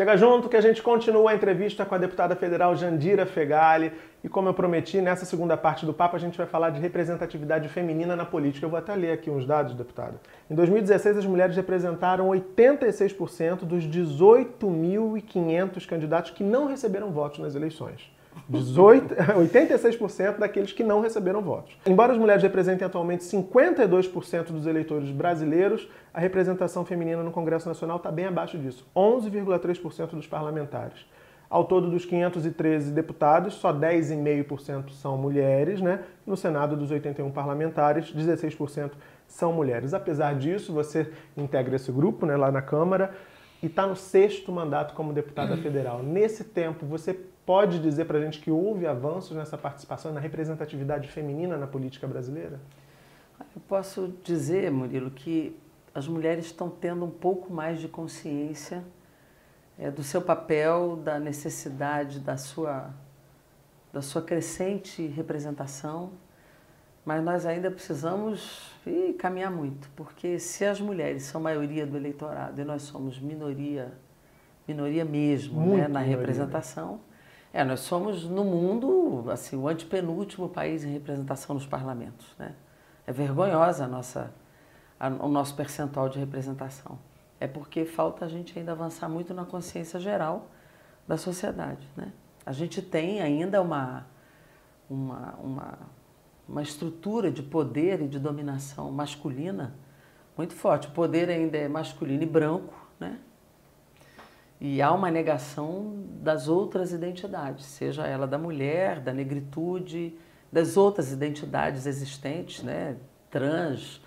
Chega junto que a gente continua a entrevista com a deputada federal Jandira Fegali. E como eu prometi, nessa segunda parte do papo a gente vai falar de representatividade feminina na política. Eu vou até ler aqui uns dados, deputada. Em 2016, as mulheres representaram 86% dos 18.500 candidatos que não receberam votos nas eleições. 18, 86% daqueles que não receberam votos. Embora as mulheres representem atualmente 52% dos eleitores brasileiros, a representação feminina no Congresso Nacional está bem abaixo disso, 11,3% dos parlamentares. Ao todo dos 513 deputados, só 10,5% são mulheres, né? No Senado, dos 81 parlamentares, 16% são mulheres. Apesar disso, você integra esse grupo né, lá na Câmara e está no sexto mandato como deputada federal. Nesse tempo, você pode dizer para a gente que houve avanços nessa participação, na representatividade feminina na política brasileira? Eu posso dizer, Murilo, que as mulheres estão tendo um pouco mais de consciência é, do seu papel, da necessidade da sua, da sua crescente representação, mas nós ainda precisamos ih, caminhar muito, porque se as mulheres são maioria do eleitorado e nós somos minoria, minoria mesmo né, na minoria, representação, né? É, nós somos no mundo assim o antepenúltimo país em representação nos parlamentos, né? É vergonhosa a nossa, a, o nosso percentual de representação. É porque falta a gente ainda avançar muito na consciência geral da sociedade, né? A gente tem ainda uma, uma, uma, uma estrutura de poder e de dominação masculina muito forte. O poder ainda é masculino e branco, né? E há uma negação das outras identidades, seja ela da mulher, da negritude, das outras identidades existentes, né? trans,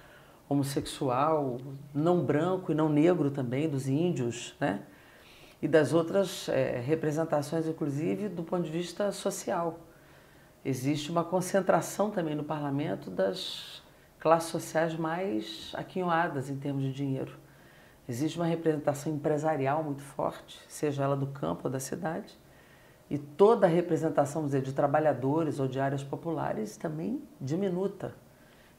homossexual, não branco e não negro também, dos índios, né? e das outras é, representações, inclusive do ponto de vista social. Existe uma concentração também no parlamento das classes sociais mais aquinhoadas em termos de dinheiro. Existe uma representação empresarial muito forte, seja ela do campo ou da cidade, e toda a representação dizer, de trabalhadores ou de áreas populares também diminuta.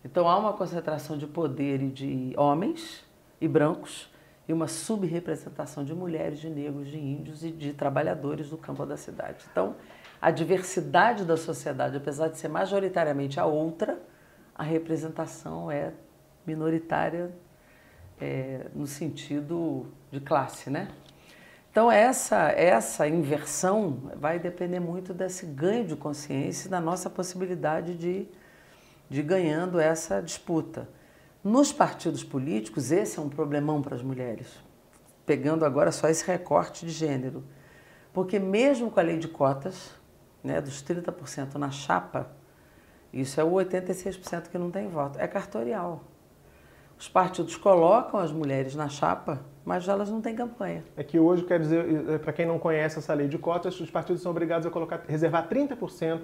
Então há uma concentração de poder e de homens e brancos e uma subrepresentação de mulheres, de negros, de índios e de trabalhadores do campo ou da cidade. Então, a diversidade da sociedade, apesar de ser majoritariamente a outra, a representação é minoritária é, no sentido de classe, né? Então essa essa inversão vai depender muito desse ganho de consciência e da nossa possibilidade de, de ganhando essa disputa. Nos partidos políticos esse é um problemão para as mulheres, pegando agora só esse recorte de gênero, porque mesmo com a lei de cotas, né, dos 30% na chapa, isso é o 86% que não tem voto, é cartorial. Os partidos colocam as mulheres na chapa, mas elas não têm campanha. É que hoje, quer dizer, é, para quem não conhece essa lei de cotas, os partidos são obrigados a colocar, reservar 30%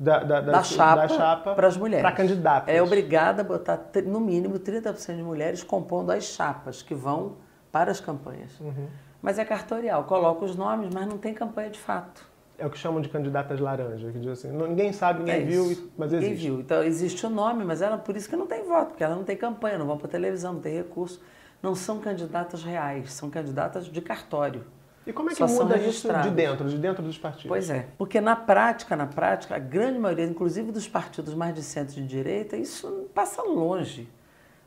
da, da, da, da, chapa, chapa para as mulheres. Para candidatas. É obrigada a botar, no mínimo, 30% de mulheres compondo as chapas que vão para as campanhas. Uhum. Mas é cartorial, coloca os nomes, mas não tem campanha de fato é o que chamam de candidatas laranjas, que diz assim, ninguém sabe, ninguém é viu, mas existe. Ninguém viu. Então existe o nome, mas ela por isso que não tem voto, porque ela não tem campanha, não vão para televisão, não tem recurso. Não são candidatas reais, são candidatas de cartório. E como é que Só muda isso de dentro, de dentro dos partidos? Pois é, porque na prática, na prática, a grande maioria, inclusive dos partidos mais de centro e de direita, isso passa longe.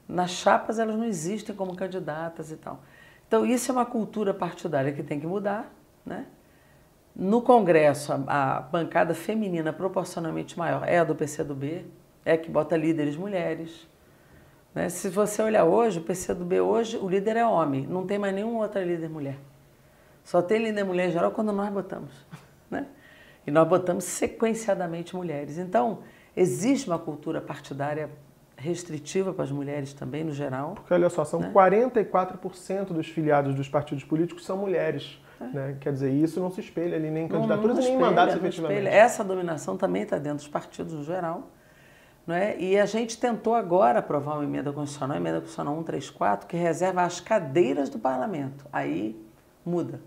Nas chapas elas não existem como candidatas e tal. Então isso é uma cultura partidária que tem que mudar, né? No Congresso, a, a, bancada feminina proporcionalmente maior é a do PCdoB, é a que bota líderes mulheres. Né? Se você olhar hoje, o PCdoB hoje, o líder é homem, não tem mais nenhuma outra líder mulher. Só tem líder mulher em geral quando nós botamos. Né? E nós botamos sequenciadamente mulheres. Então, existe uma cultura partidária restritiva para as mulheres também, no geral. Porque, olha só, são né? 44% dos filiados dos partidos políticos são mulheres. Né? Quer dizer, isso não se espelha ali nem em candidaturas nem em mandatos efetivamente. Espelha. Essa dominação também está dentro dos partidos no geral. Não é? E a gente tentou agora aprovar uma emenda constitucional, a emenda constitucional 134, que reserva as cadeiras do parlamento. Aí muda.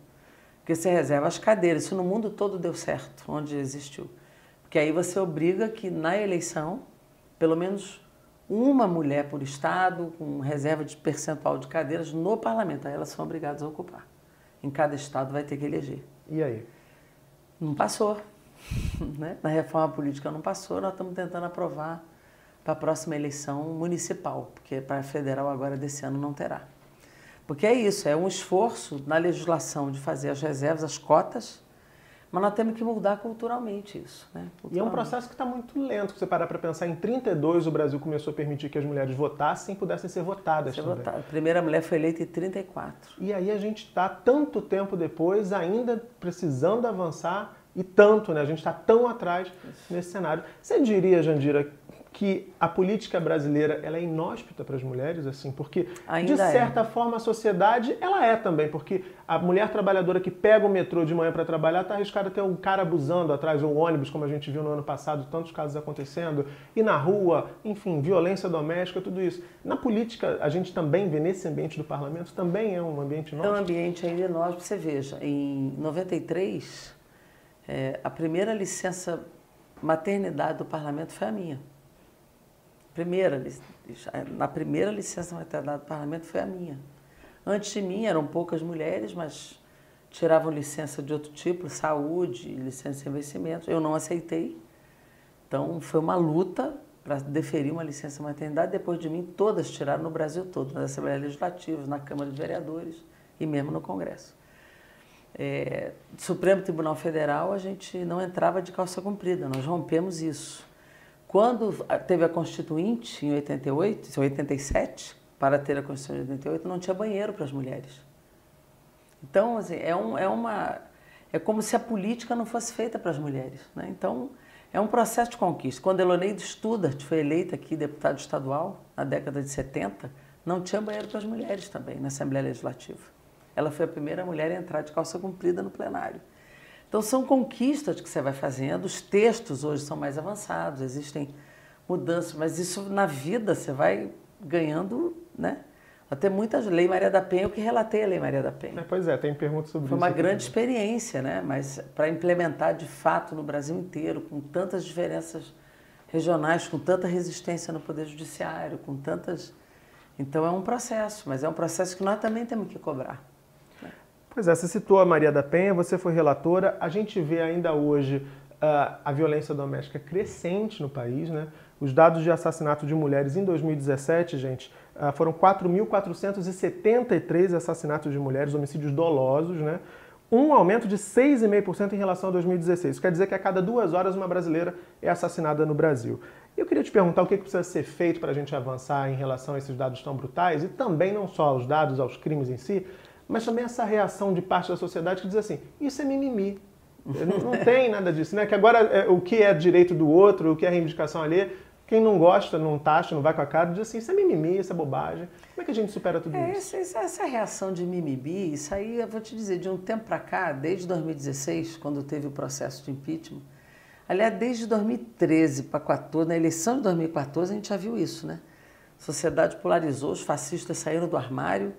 Porque você reserva as cadeiras. Isso no mundo todo deu certo, onde existiu. Porque aí você obriga que na eleição, pelo menos uma mulher por estado, com reserva de percentual de cadeiras no parlamento, aí elas são obrigadas a ocupar. Em cada estado vai ter que eleger. E aí? Não passou. Né? Na reforma política não passou, nós estamos tentando aprovar para a próxima eleição municipal, porque para a federal agora desse ano não terá. Porque é isso, é um esforço na legislação de fazer as reservas, as cotas, mas nós temos que mudar culturalmente isso. Né? Culturalmente. E é um processo que está muito lento. Se você parar para pensar, em 32 o Brasil começou a permitir que as mulheres votassem e pudessem ser votadas ser também. Votada. A primeira mulher foi eleita em 34. E aí a gente está, tanto tempo depois, ainda precisando avançar e tanto, né? A gente está tão atrás isso. nesse cenário. Você diria, Jandira, que a política brasileira ela é inóspita para as mulheres, assim, porque Ainda de é. certa é. forma a sociedade ela é também, porque a mulher trabalhadora que pega o metrô de manhã para trabalhar está arriscada a ter um cara abusando atrás, ou um ônibus, como a gente viu no ano passado, tantos casos acontecendo, e na rua, enfim, violência doméstica, tudo isso. Na política, a gente também vê nesse ambiente do parlamento, também é um ambiente inóspito? É um ambiente ainda inóspito, você veja, em 93, é, a primeira licença maternidade do parlamento foi a minha primeira, na primeira licença maternidade do parlamento foi a minha. Antes de mim eram poucas mulheres, mas tiravam licença de outro tipo, saúde, licença de investimento. Eu não aceitei. Então foi uma luta para deferir uma licença maternidade. Depois de mim, todas tiraram no Brasil todo, nas Assembleias Legislativas, na Câmara de Vereadores e mesmo no Congresso. É, Supremo Tribunal Federal, a gente não entrava de calça comprida, nós rompemos isso. Quando teve a Constituinte, em 88, 87, para ter a Constituição de 88, não tinha banheiro para as mulheres. Então, assim, é, um, é, uma, é como se a política não fosse feita para as mulheres. Né? Então, é um processo de conquista. Quando Eloneide Studart foi eleita aqui deputada estadual, na década de 70, não tinha banheiro para as mulheres também na Assembleia Legislativa. Ela foi a primeira mulher a entrar de calça comprida no plenário. Então são conquistas que você vai fazendo, os textos hoje são mais avançados, existem mudanças, mas isso na vida você vai ganhando, né? Até muitas Lei Maria da Penha, eu que relatei a Lei Maria da Penha. É, pois é, tem perguntas sobre Foi isso. Foi uma grande experiência, né? Mas para implementar de fato no Brasil inteiro, com tantas diferenças regionais, com tanta resistência no Poder Judiciário, com tantas. Então é um processo, mas é um processo que nós também temos que cobrar. Pois é, você citou a Maria da Penha, você foi relatora. A gente vê ainda hoje uh, a violência doméstica crescente no país, né? Os dados de assassinato de mulheres em 2017, gente, uh, foram 4.473 assassinatos de mulheres, homicídios dolosos, né? Um aumento de 6,5% em relação a 2016. Isso quer dizer que a cada duas horas uma brasileira é assassinada no Brasil. Eu queria te perguntar o que precisa ser feito para a gente avançar em relação a esses dados tão brutais e também não só aos dados, aos crimes em si, mas também essa reação de parte da sociedade que diz assim: isso é mimimi. Não, não tem nada disso, né? Que agora é, o que é direito do outro, o que é reivindicação ali, quem não gosta, não taxa, não vai com a cara, diz assim: isso é mimimi, isso é bobagem. Como é que a gente supera tudo é, isso? Essa, essa reação de mimimi, isso aí eu vou te dizer, de um tempo para cá, desde 2016, quando teve o processo de impeachment, aliás, desde 2013 para 2014, na eleição de 2014, a gente já viu isso, né? A sociedade polarizou, os fascistas saíram do armário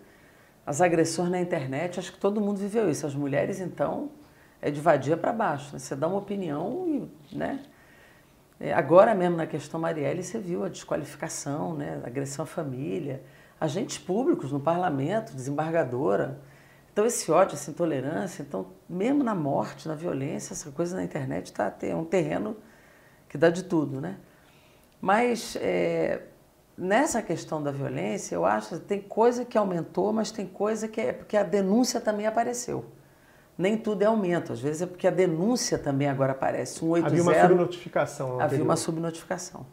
as agressões na internet, acho que todo mundo viveu isso. As mulheres, então, é de vadia para baixo. Né? Você dá uma opinião e, né? É, agora mesmo na questão Marielle, você viu a desqualificação, né? Agressão à família, agentes públicos no parlamento, desembargadora. Então, esse ódio, essa intolerância, então, mesmo na morte, na violência, essa coisa na internet tá, é um terreno que dá de tudo, né? Mas é, nessa questão da violência, eu acho que tem coisa que aumentou, mas tem coisa que é porque a denúncia também apareceu. Nem tudo é aumento, às vezes é porque a denúncia também agora aparece. 180, havia uma subnotificação. Havia uma subnotificação.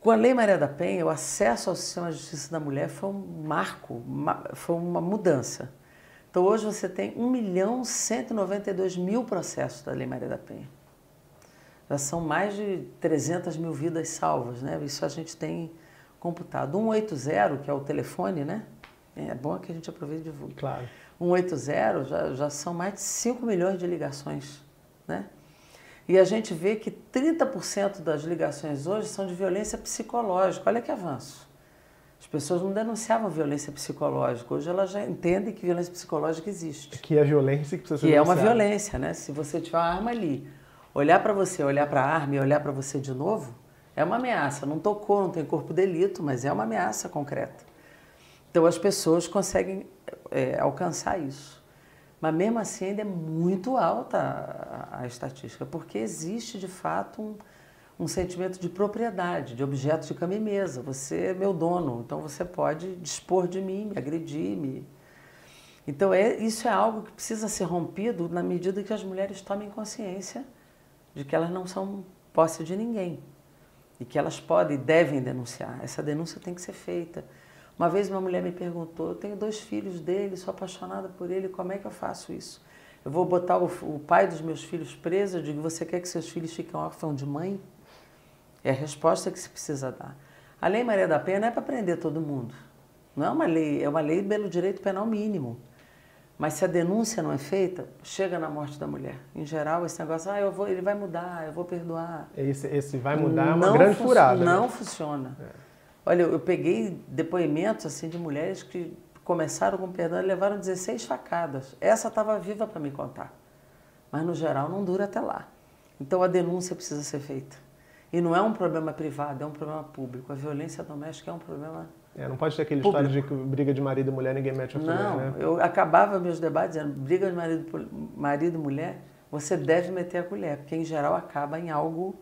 Com a Lei Maria da Penha, o acesso ao sistema de justiça da mulher foi um marco, foi uma mudança. Então hoje você tem 1 milhão 192 mil processos da Lei Maria da Penha já são mais de 300 mil vidas salvas, né? Isso a gente tem computado. 180, que é o telefone, né? É bom que a gente aproveite e divulgue. Claro. 180 já, já são mais de 5 milhões de ligações, né? E a gente vê que 30% das ligações hoje são de violência psicológica. Olha que avanço. As pessoas não denunciavam violência psicológica. Hoje elas já entendem que violência psicológica existe. Que é violência que precisa ser Que é uma violência, né? Se você tiver uma arma ali, Olhar para você, olhar para a arma e olhar para você de novo é uma ameaça. Não tocou, não tem corpo de delito, mas é uma ameaça concreta. Então as pessoas conseguem é, alcançar isso. Mas mesmo assim ainda é muito alta a, a estatística, porque existe de fato um, um sentimento de propriedade, de objeto de cama e mesa. Você é meu dono, então você pode dispor de mim, me agredir, me... Então é, isso é algo que precisa ser rompido na medida que as mulheres tomem consciência de que elas não são posse de ninguém e que elas podem e devem denunciar. Essa denúncia tem que ser feita. Uma vez uma mulher me perguntou: eu tenho dois filhos dele, sou apaixonada por ele, como é que eu faço isso? Eu vou botar o, o pai dos meus filhos preso? Eu digo: você quer que seus filhos fiquem órfãos de mãe? É a resposta que se precisa dar. A Lei Maria da Penha não é para prender todo mundo. Não é uma lei, é uma lei pelo direito penal mínimo. Mas se a denúncia não é feita, chega na morte da mulher. Em geral, esse negócio, ah, eu vou, ele vai mudar, eu vou perdoar. Esse, esse vai mudar é uma não grande furada. Não né? funciona. É. Olha, eu peguei depoimentos assim de mulheres que começaram com perdão e levaram 16 facadas. Essa estava viva para me contar. Mas no geral não dura até lá. Então a denúncia precisa ser feita. E não é um problema privado, é um problema público. A violência doméstica é um problema é, não pode ter aquele público. história de que briga de marido e mulher ninguém mete a colher, não, né? eu acabava meus debates dizendo, briga de marido, marido e mulher, você deve meter a colher, porque em geral acaba em algo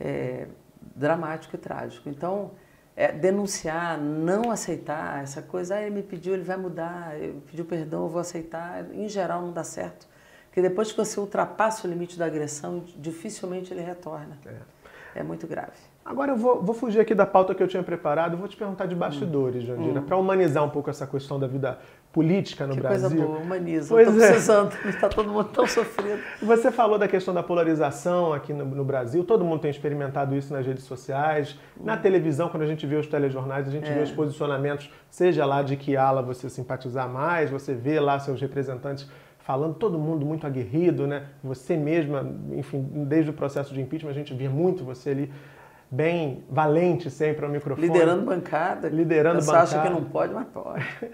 é, dramático e trágico. Então, é, denunciar, não aceitar essa coisa, ah, ele me pediu, ele vai mudar, ele pediu perdão, eu vou aceitar, em geral não dá certo. Porque depois que você ultrapassa o limite da agressão, dificilmente ele retorna. É, é muito grave. Agora eu vou, vou, fugir aqui da pauta que eu tinha preparado, vou te perguntar de bastidores, hum. Jandira, hum. para humanizar um pouco essa questão da vida política no que Brasil. Coisa boa, humaniza. Pois Estou é. precisando, está todo mundo tão sofrido. Você falou da questão da polarização aqui no, no, Brasil, todo mundo tem experimentado isso nas redes sociais, hum. na televisão, quando a gente vê os telejornais, a gente é. vê os posicionamentos, seja lá de que ala você simpatizar mais, você vê lá seus representantes falando, todo mundo muito aguerrido, né? Você mesma, enfim, desde o processo de impeachment, a gente via muito você ali bem valente sempre ao microfone. Liderando bancada. Liderando você bancada. Você acha que não pode, mas pode.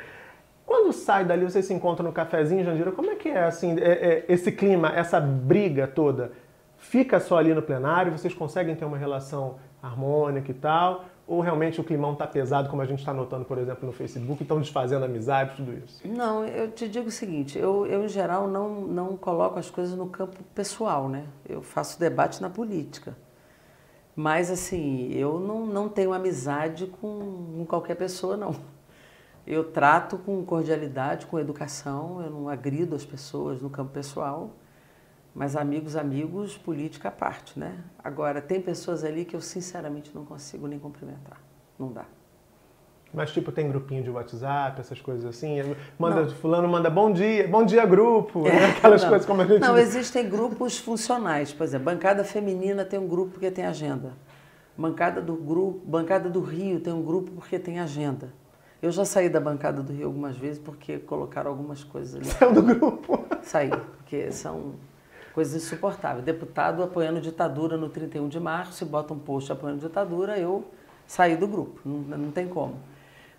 Quando sai dali, você se encontra no cafezinho, Jandira, como é que é, assim, é, é, esse clima, essa briga toda? Fica só ali no plenário, vocês conseguem ter uma relação harmônica e tal? Ou realmente o climão está pesado, como a gente está notando, por exemplo, no Facebook, estão desfazendo amizade, tudo isso? Não, eu te digo o seguinte, eu, eu em geral não, não coloco as coisas no campo pessoal, né? Eu faço debate na política. Mas, assim, eu não, não tenho amizade com, com qualquer pessoa, não. Eu trato com cordialidade, com educação, eu não agrido as pessoas no campo pessoal, mas amigos, amigos, política à parte, né? Agora, tem pessoas ali que eu sinceramente não consigo nem cumprimentar. Não dá. Mas, tipo, tem grupinho de WhatsApp, essas coisas assim? Manda, fulano manda bom dia, bom dia grupo, é, né? aquelas não. coisas como a gente... Não, existem grupos funcionais. Por exemplo, bancada feminina tem um grupo porque tem agenda. Bancada do, grupo, bancada do Rio tem um grupo porque tem agenda. Eu já saí da bancada do Rio algumas vezes porque colocaram algumas coisas ali. Saiu do grupo? Saí, porque são coisas insuportáveis. Deputado apoiando ditadura no 31 de março, e bota um post apoiando ditadura, eu saí do grupo, não, não tem como.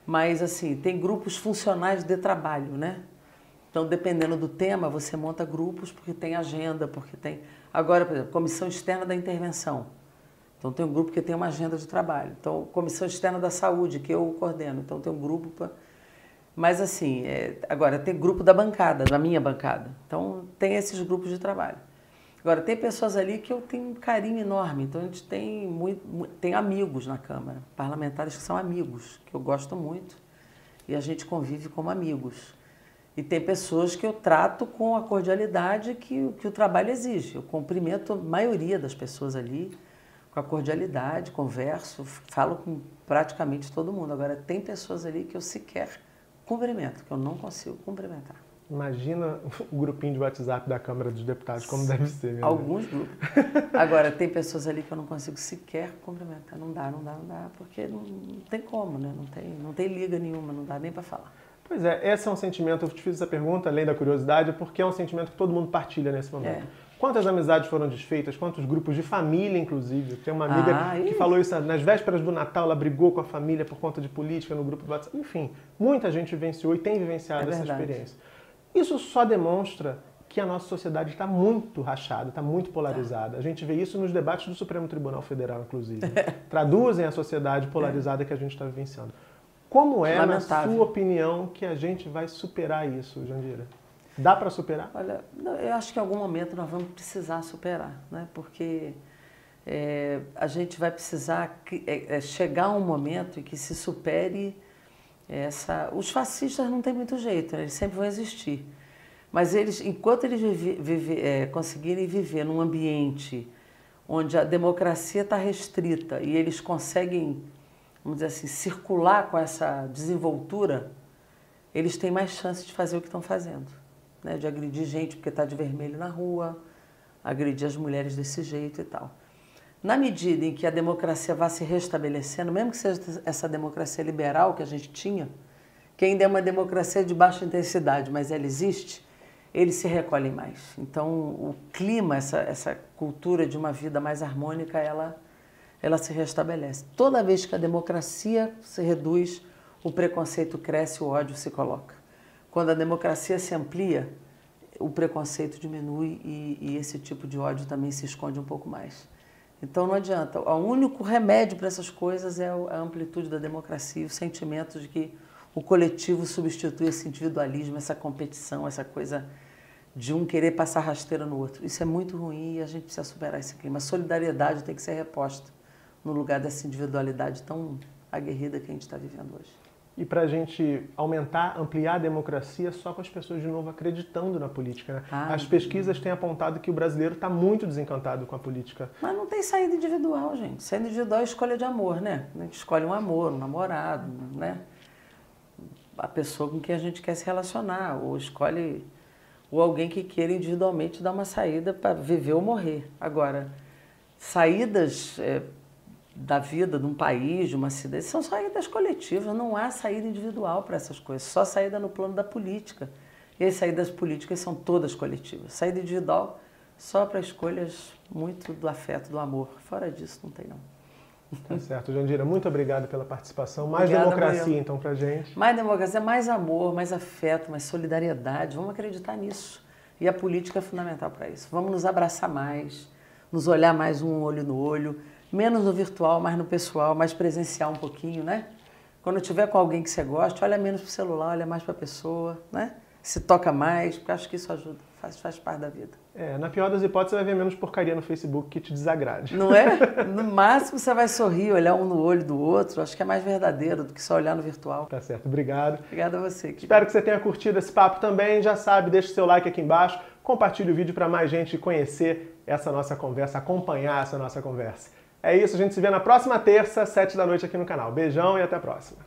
Mas, assim, tem grupos funcionais de trabalho, né? Então, dependendo do tema, você monta grupos porque tem agenda, porque tem. Agora, por exemplo, comissão externa da intervenção. Então, tem um grupo que tem uma agenda de trabalho. Então, comissão externa da saúde, que eu coordeno. Então, tem um grupo para. Mas, assim, é... agora, tem grupo da bancada, da minha bancada. Então, tem esses grupos de trabalho. Agora, tem pessoas ali que eu tenho um carinho enorme, então a gente tem, muito, tem amigos na Câmara, parlamentares que são amigos, que eu gosto muito, e a gente convive como amigos. E tem pessoas que eu trato com a cordialidade que, que o trabalho exige. Eu cumprimento a maioria das pessoas ali com a cordialidade, converso, falo com praticamente todo mundo. Agora, tem pessoas ali que eu sequer cumprimento, que eu não consigo cumprimentar. Imagina o grupinho de WhatsApp da Câmara dos Deputados, como deve ser. Alguns grupos. Agora, tem pessoas ali que eu não consigo sequer cumprimentar. Não dá, não dá, não dá, porque não, não tem como, né? Não tem, não tem liga nenhuma, não dá nem para falar. Pois é, esse é um sentimento, eu te fiz essa pergunta, além da curiosidade, porque é um sentimento que todo mundo partilha nesse momento. É. Quantas amizades foram desfeitas, quantos grupos de família, inclusive. Tem uma amiga ah, que falou isso nas vésperas do Natal, ela brigou com a família por conta de política no grupo do WhatsApp. Enfim, muita gente vivenciou e tem vivenciado é essa experiência. Isso só demonstra que a nossa sociedade está muito rachada, está muito polarizada. A gente vê isso nos debates do Supremo Tribunal Federal, inclusive. Traduzem a sociedade polarizada que a gente está vivenciando. Como é, Lamentável. na sua opinião, que a gente vai superar isso, Jandira? Dá para superar? Olha, eu acho que em algum momento nós vamos precisar superar, né? porque é, a gente vai precisar que, é, é, chegar a um momento em que se supere essa. Os fascistas não tem muito jeito, né? eles sempre vão existir. Mas eles, enquanto eles vive, vive, é, conseguirem viver num ambiente onde a democracia está restrita e eles conseguem, vamos dizer assim, circular com essa desenvoltura, eles têm mais chance de fazer o que estão fazendo, né? de agredir gente porque está de vermelho na rua, agredir as mulheres desse jeito e tal. Na medida em que a democracia vá se restabelecendo, mesmo que seja essa democracia liberal que a gente tinha, que ainda é uma democracia de baixa intensidade, mas ela existe, eles se recolhem mais. Então, o clima, essa, essa cultura de uma vida mais harmônica, ela, ela se restabelece. Toda vez que a democracia se reduz, o preconceito cresce, o ódio se coloca. Quando a democracia se amplia, o preconceito diminui e, e esse tipo de ódio também se esconde um pouco mais. Então não adianta. O único remédio para essas coisas é a amplitude da democracia, o sentimento de que o coletivo substitui esse individualismo, essa competição, essa coisa de um querer passar rasteira no outro. Isso é muito ruim e a gente precisa superar esse clima. A solidariedade tem que ser reposta no lugar dessa individualidade tão aguerrida que a gente está vivendo hoje e para a gente aumentar, ampliar a democracia só com as pessoas de novo acreditando na política. Né? Ah, as pesquisas têm apontado que o brasileiro está muito desencantado com a política. Mas não tem saída individual, gente. Saída individual é escolha de amor, né? A gente escolhe um amor, um namorado, né? A pessoa com quem a gente quer se relacionar, ou escolhe ou alguém que queira individualmente dar uma saída para viver ou morrer. Agora, saídas é, da vida de um país, de uma cidade, são saídas coletivas, não há saída individual para essas coisas, só saída no plano da política. E as saídas políticas são todas coletivas. Saída individual só para escolhas muito do afeto, do amor. Fora disso, não tem não. Tá certo, Jandira. Muito obrigado pela participação. Mais Obrigada, democracia, Maria. então, para gente. Mais democracia, mais amor, mais afeto, mais solidariedade. Vamos acreditar nisso. E a política é fundamental para isso. Vamos nos abraçar mais, nos olhar mais um olho no olho, menos no virtual, mais no pessoal, mais presencial um pouquinho, né? Quando tiver com alguém que você gosta, olha menos para o celular, olha mais para a pessoa, né? Se toca mais, porque acho que isso ajuda, faz, faz parte da vida. É, na pior das hipóteses, você vai ver menos porcaria no Facebook que te desagrade. Não é? No máximo você vai sorrir, olhar um no olho do outro. Acho que é mais verdadeiro do que só olhar no virtual. Tá certo, obrigado. Obrigada a você. Querido. Espero que você tenha curtido esse papo também. Já sabe, deixa o seu like aqui embaixo, compartilhe o vídeo para mais gente conhecer essa nossa conversa, acompanhar essa nossa conversa. É isso, a gente se vê na próxima terça, sete da noite aqui no canal. Beijão e até a próxima.